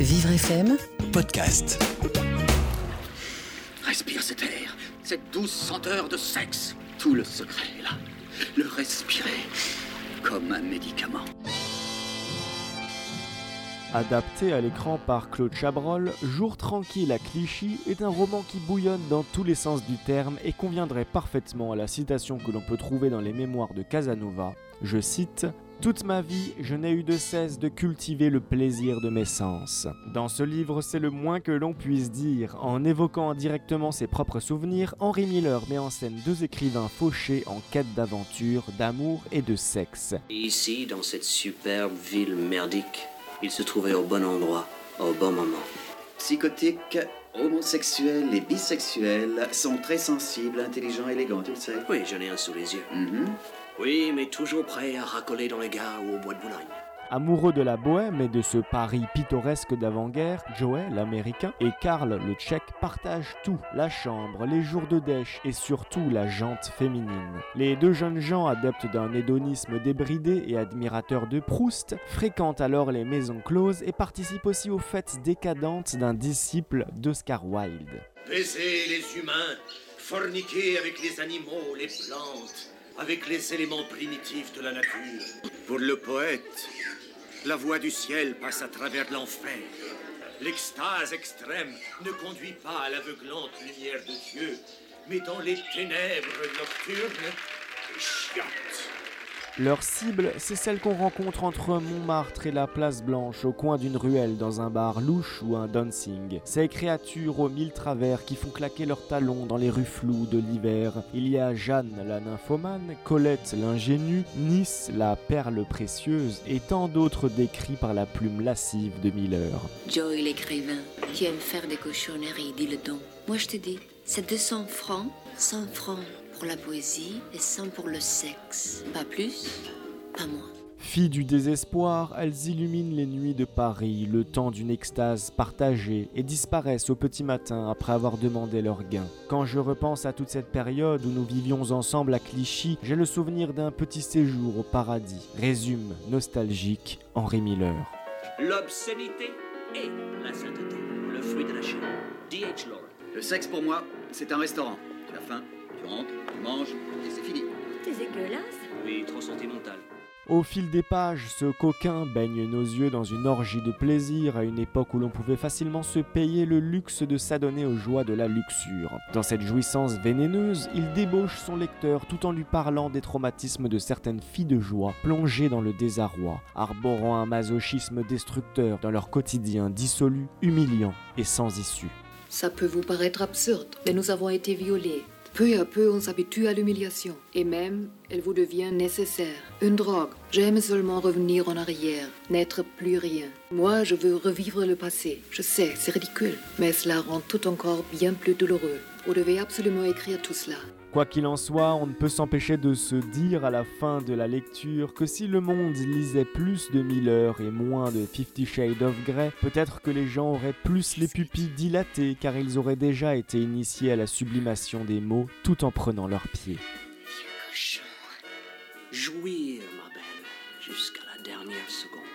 Vivre FM podcast. Respire cet air, cette douce senteur de sexe. Tout le secret est là. Le respirer comme un médicament. Adapté à l'écran par Claude Chabrol, Jour tranquille à Clichy est un roman qui bouillonne dans tous les sens du terme et conviendrait parfaitement à la citation que l'on peut trouver dans les mémoires de Casanova. Je cite toute ma vie, je n'ai eu de cesse de cultiver le plaisir de mes sens. Dans ce livre, c'est le moins que l'on puisse dire. En évoquant directement ses propres souvenirs, Henry Miller met en scène deux écrivains fauchés en quête d'aventure, d'amour et de sexe. ici, dans cette superbe ville merdique, il se trouvait au bon endroit, au bon moment. Psychotiques, homosexuels et bisexuels sont très sensibles, intelligents, élégants, tu le sais. Oui, j'en ai un sous les yeux. Mhm. Oui, mais toujours prêt à racoler dans les gares ou au bois de Boulogne. Amoureux de la bohème et de ce Paris pittoresque d'avant-guerre, Joey, l'américain, et Karl, le tchèque, partagent tout, la chambre, les jours de dèche et surtout la jante féminine. Les deux jeunes gens, adeptes d'un hédonisme débridé et admirateurs de Proust, fréquentent alors les maisons closes et participent aussi aux fêtes décadentes d'un disciple d'Oscar Wilde. Baiser les humains, forniquer avec les animaux, les plantes, avec les éléments primitifs de la nature. Pour le poète, la voie du ciel passe à travers l'enfer. L'extase extrême ne conduit pas à l'aveuglante lumière de Dieu, mais dans les ténèbres nocturnes, chiottes. Leur cible, c'est celle qu'on rencontre entre Montmartre et la Place Blanche, au coin d'une ruelle, dans un bar louche ou un dancing. Ces créatures aux mille travers qui font claquer leurs talons dans les rues floues de l'hiver. Il y a Jeanne la nymphomane, Colette l'ingénue, Nice la perle précieuse et tant d'autres décrits par la plume lascive de Miller. Joey l'écrivain, qui aime faire des cochonneries, dis le donc. Moi je te dis, c'est 200 francs, 100 francs pour la poésie et 100 pour le sexe. Pas plus, pas moins. Filles du désespoir, elles illuminent les nuits de Paris, le temps d'une extase partagée, et disparaissent au petit matin après avoir demandé leur gain. Quand je repense à toute cette période où nous vivions ensemble à Clichy, j'ai le souvenir d'un petit séjour au paradis. Résume nostalgique Henri Miller. L'obscénité et la sainteté, le fruit de la chair. D.H. Lawrence. Le sexe pour moi, c'est un restaurant. Tu as faim, rentres, tu manges, et c'est fini. C'est dégueulasse. Oui, trop sentimental. Au fil des pages, ce coquin baigne nos yeux dans une orgie de plaisir à une époque où l'on pouvait facilement se payer le luxe de s'adonner aux joies de la luxure. Dans cette jouissance vénéneuse, il débauche son lecteur tout en lui parlant des traumatismes de certaines filles de joie plongées dans le désarroi, arborant un masochisme destructeur dans leur quotidien dissolu, humiliant et sans issue. Ça peut vous paraître absurde, mais nous avons été violés. Peu à peu, on s'habitue à l'humiliation. Et même, elle vous devient nécessaire. Une drogue. J'aime seulement revenir en arrière, n'être plus rien. Moi, je veux revivre le passé. Je sais, c'est ridicule, mais cela rend tout encore bien plus douloureux. Vous devez absolument écrire tout cela. Quoi qu'il en soit, on ne peut s'empêcher de se dire à la fin de la lecture que si le monde lisait plus de Miller et moins de Fifty Shades of Grey, peut-être que les gens auraient plus les pupilles dilatées car ils auraient déjà été initiés à la sublimation des mots tout en prenant leurs pieds. Cochon. Jouir, jusqu'à la dernière seconde.